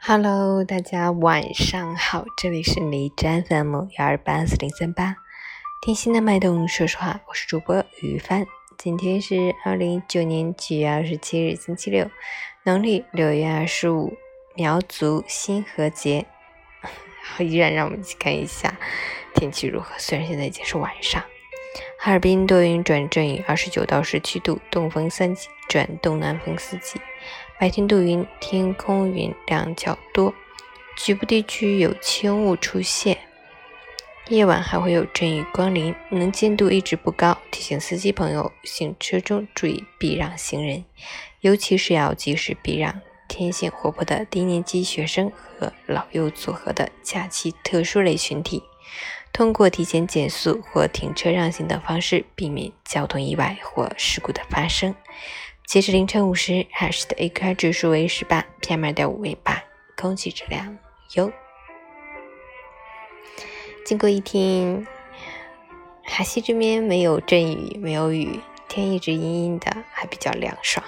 Hello，大家晚上好，这里是李詹 FM 幺二八四零三八，听心的脉动。说实话，我是主播于帆。今天是二零一九年七月二十七日，星期六，农历六月二十五，苗族新河节。依然让我们一起看一下天气如何。虽然现在已经是晚上，哈尔滨多云转阵雨，二十九到十七度，东风三级转东南风四级。白天多云，天空云量较多，局部地区有轻雾出现。夜晚还会有阵雨光临，能见度一直不高，提醒司机朋友行车中注意避让行人，尤其是要及时避让天性活泼的低年级学生和老幼组合的假期特殊类群体。通过提前减速或停车让行等方式，避免交通意外或事故的发生。截至凌晨五时，海市的 AQI 指数为十八，PM 二点五为八，空气质量优。经过一天，海西这边没有阵雨，没有雨，天一直阴阴的，还比较凉爽。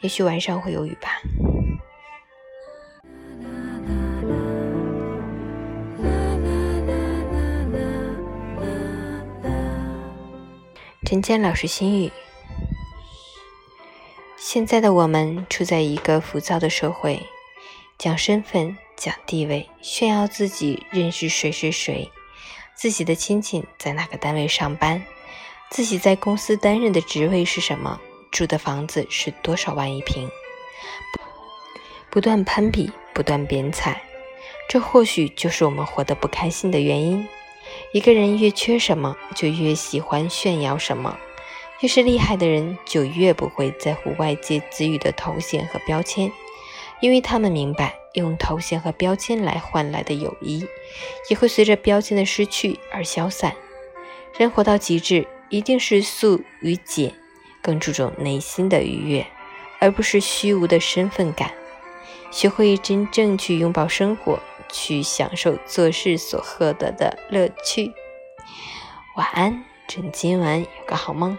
也许晚上会有雨吧。陈坚老师心语。现在的我们处在一个浮躁的社会，讲身份、讲地位，炫耀自己认识谁谁谁，自己的亲戚在哪个单位上班，自己在公司担任的职位是什么，住的房子是多少万一平，不断攀比，不断贬彩，这或许就是我们活得不开心的原因。一个人越缺什么，就越喜欢炫耀什么。越是厉害的人，就越不会在乎外界给予的头衔和标签，因为他们明白，用头衔和标签来换来的友谊，也会随着标签的失去而消散。人活到极致，一定是素与简，更注重内心的愉悦，而不是虚无的身份感。学会真正去拥抱生活，去享受做事所获得的乐趣。晚安，祝你今晚有个好梦。